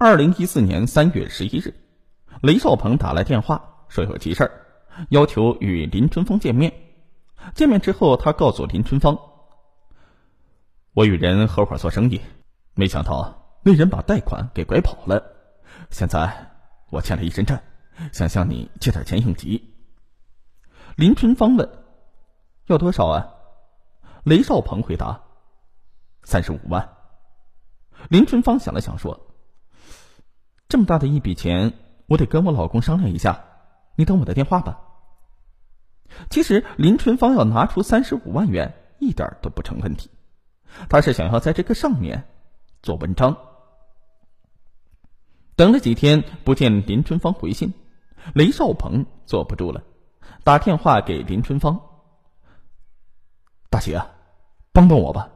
二零一四年三月十一日，雷少鹏打来电话说有急事儿，要求与林春芳见面。见面之后，他告诉林春芳：“我与人合伙做生意，没想到那人把贷款给拐跑了，现在我欠了一身债，想向你借点钱应急。”林春芳问：“要多少啊？”雷少鹏回答：“三十五万。”林春芳想了想说。这么大的一笔钱，我得跟我老公商量一下。你等我的电话吧。其实林春芳要拿出三十五万元，一点都不成问题。他是想要在这个上面做文章。等了几天不见林春芳回信，雷少鹏坐不住了，打电话给林春芳：“大姐，帮帮我吧，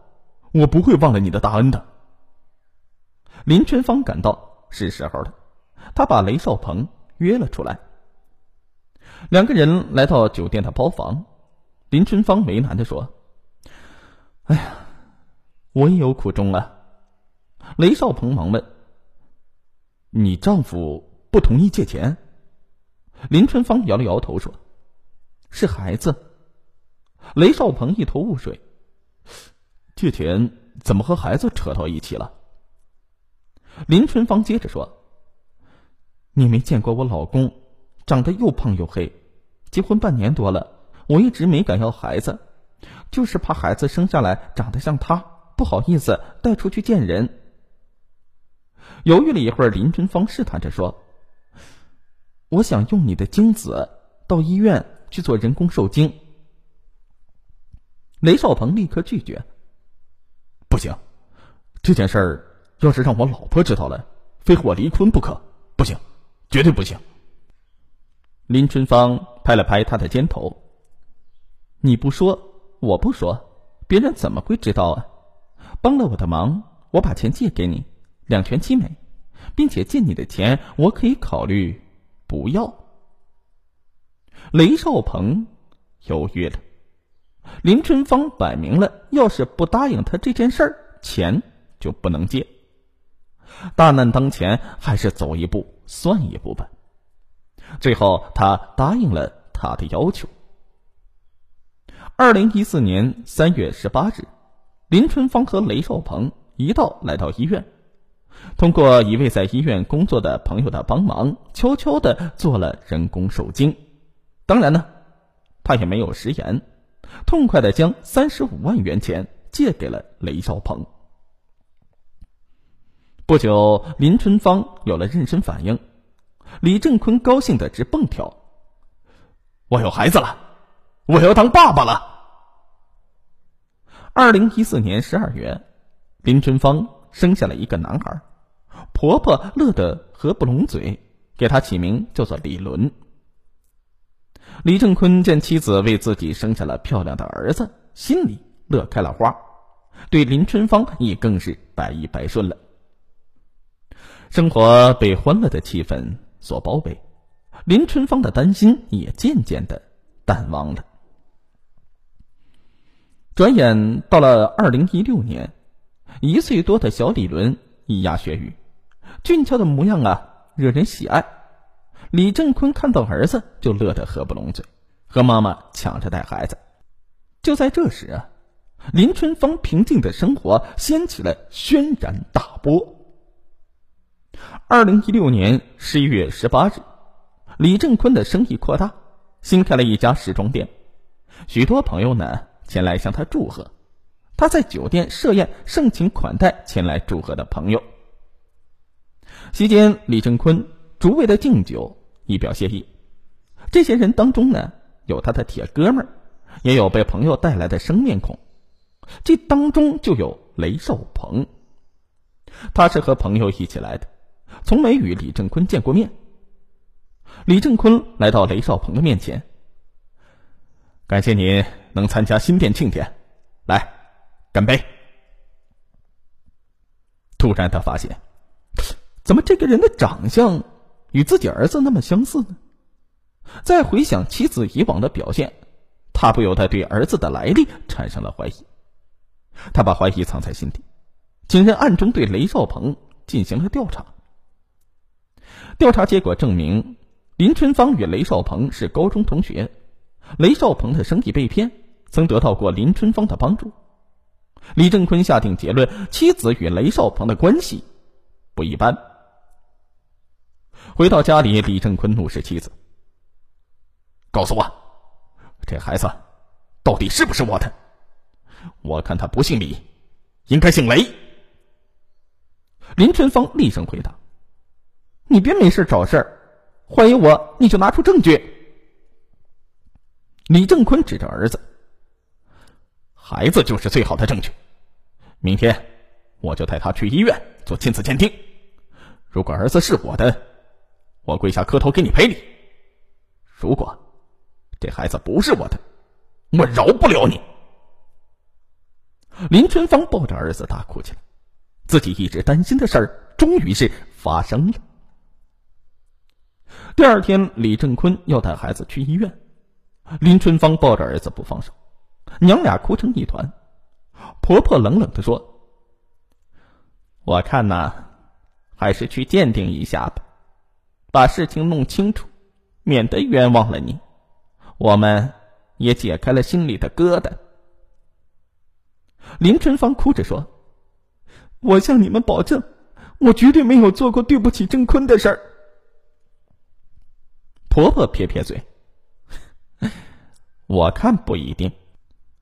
我不会忘了你的大恩的。”林春芳感到。是时候了，他把雷少鹏约了出来。两个人来到酒店的包房，林春芳为难的说：“哎呀，我也有苦衷啊。”雷少鹏忙问：“你丈夫不同意借钱？”林春芳摇了摇头说：“是孩子。”雷少鹏一头雾水：“借钱怎么和孩子扯到一起了？”林春芳接着说：“你没见过我老公，长得又胖又黑，结婚半年多了，我一直没敢要孩子，就是怕孩子生下来长得像他，不好意思带出去见人。”犹豫了一会儿，林春芳试探着说：“我想用你的精子到医院去做人工受精。”雷少鹏立刻拒绝：“不行，这件事儿。”要是让我老婆知道了，非和我离婚不可！不行，绝对不行。林春芳拍了拍他的肩头：“你不说，我不说，别人怎么会知道啊？帮了我的忙，我把钱借给你，两全其美，并且借你的钱，我可以考虑不要。”雷少鹏犹豫了。林春芳摆明了，要是不答应他这件事儿，钱就不能借。大难当前，还是走一步算一步吧。最后，他答应了他的要求。二零一四年三月十八日，林春芳和雷少鹏一道来到医院，通过一位在医院工作的朋友的帮忙，悄悄的做了人工受精。当然呢，他也没有食言，痛快的将三十五万元钱借给了雷少鹏。不久，林春芳有了妊娠反应，李正坤高兴的直蹦跳。我有孩子了，我要当爸爸了。二零一四年十二月，林春芳生下了一个男孩，婆婆乐得合不拢嘴，给他起名叫做李伦。李正坤见妻子为自己生下了漂亮的儿子，心里乐开了花，对林春芳也更是百依百顺了。生活被欢乐的气氛所包围，林春芳的担心也渐渐的淡忘了。转眼到了二零一六年，一岁多的小李伦咿呀学语，俊俏的模样啊，惹人喜爱。李正坤看到儿子就乐得合不拢嘴，和妈妈抢着带孩子。就在这时啊，林春芳平静的生活掀起了轩然大波。二零一六年十一月十八日，李正坤的生意扩大，新开了一家时装店，许多朋友呢前来向他祝贺。他在酒店设宴，盛情款待前来祝贺的朋友。席间，李正坤逐位的敬酒，以表谢意。这些人当中呢，有他的铁哥们儿，也有被朋友带来的生面孔。这当中就有雷少鹏，他是和朋友一起来的。从没与李正坤见过面。李正坤来到雷少鹏的面前，感谢您能参加新店庆典，来，干杯！突然，他发现，怎么这个人的长相与自己儿子那么相似呢？再回想妻子以往的表现，他不由得对儿子的来历产生了怀疑。他把怀疑藏在心底，竟然暗中对雷少鹏进行了调查。调查结果证明，林春芳与雷少鹏是高中同学，雷少鹏的生意被骗，曾得到过林春芳的帮助。李正坤下定结论，妻子与雷少鹏的关系不一般。回到家里，李正坤怒视妻子：“告诉我，这孩子到底是不是我的？我看他不姓李，应该姓雷。”林春芳厉声回答：“你别没事找事儿，怀疑我你就拿出证据。”李正坤指着儿子：“孩子就是最好的证据。明天我就带他去医院做亲子鉴定。如果儿子是我的，我跪下磕头给你赔礼；如果这孩子不是我的，我饶不了你。”林春芳抱着儿子大哭起来。自己一直担心的事儿，终于是发生了。第二天，李正坤要带孩子去医院，林春芳抱着儿子不放手，娘俩哭成一团。婆婆冷冷的说：“我看呐，还是去鉴定一下吧，把事情弄清楚，免得冤枉了你，我们也解开了心里的疙瘩。”林春芳哭着说。我向你们保证，我绝对没有做过对不起郑坤的事儿。婆婆撇撇嘴，我看不一定，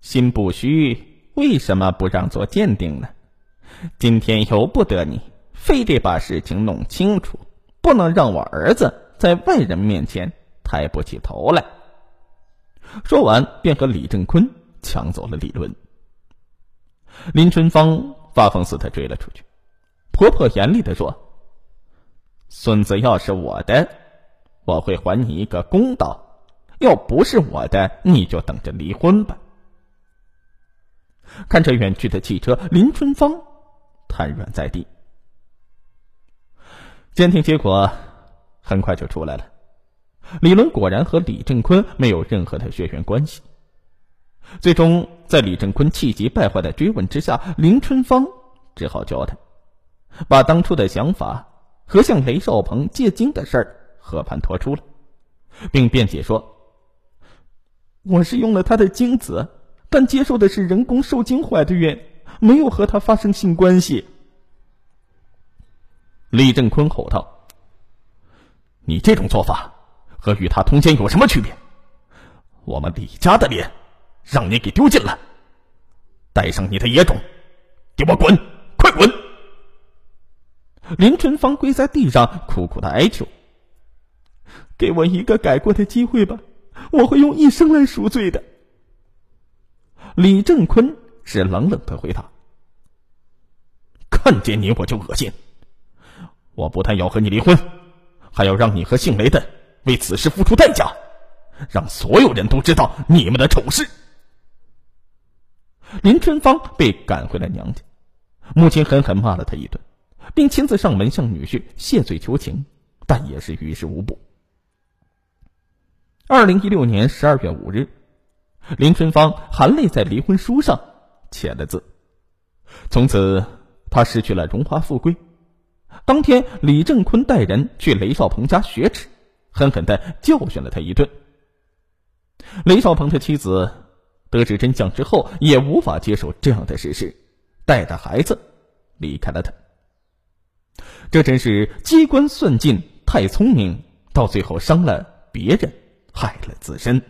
心不虚，为什么不让做鉴定呢？今天由不得你，非得把事情弄清楚，不能让我儿子在外人面前抬不起头来。说完，便和李正坤抢走了理论。林春芳。发疯似的追了出去，婆婆严厉的说：“孙子要是我的，我会还你一个公道；要不是我的，你就等着离婚吧。”看着远去的汽车，林春芳瘫软在地。鉴定结果很快就出来了，李伦果然和李正坤没有任何的血缘关系。最终，在李正坤气急败坏的追问之下，林春芳只好交代，把当初的想法和向雷少鹏借精的事儿和盘托出了，并辩解说：“我是用了他的精子，但接受的是人工受精怀的孕，没有和他发生性关系。”李正坤吼道：“你这种做法和与他通奸有什么区别？我们李家的脸！”让你给丢尽了！带上你的野种，给我滚！快滚！林春芳跪在地上，苦苦的哀求：“给我一个改过的机会吧，我会用一生来赎罪的。”李正坤是冷冷的回答：“看见你我就恶心，我不但要和你离婚，还要让你和姓雷的为此事付出代价，让所有人都知道你们的丑事。”林春芳被赶回了娘家，母亲狠狠骂了他一顿，并亲自上门向女婿谢罪求情，但也是于事无补。二零一六年十二月五日，林春芳含泪在离婚书上签了字，从此他失去了荣华富贵。当天，李正坤带人去雷少鹏家雪耻，狠狠的教训了他一顿。雷少鹏的妻子。得知真相之后，也无法接受这样的事实，带着孩子离开了他。这真是机关算尽太聪明，到最后伤了别人，害了自身。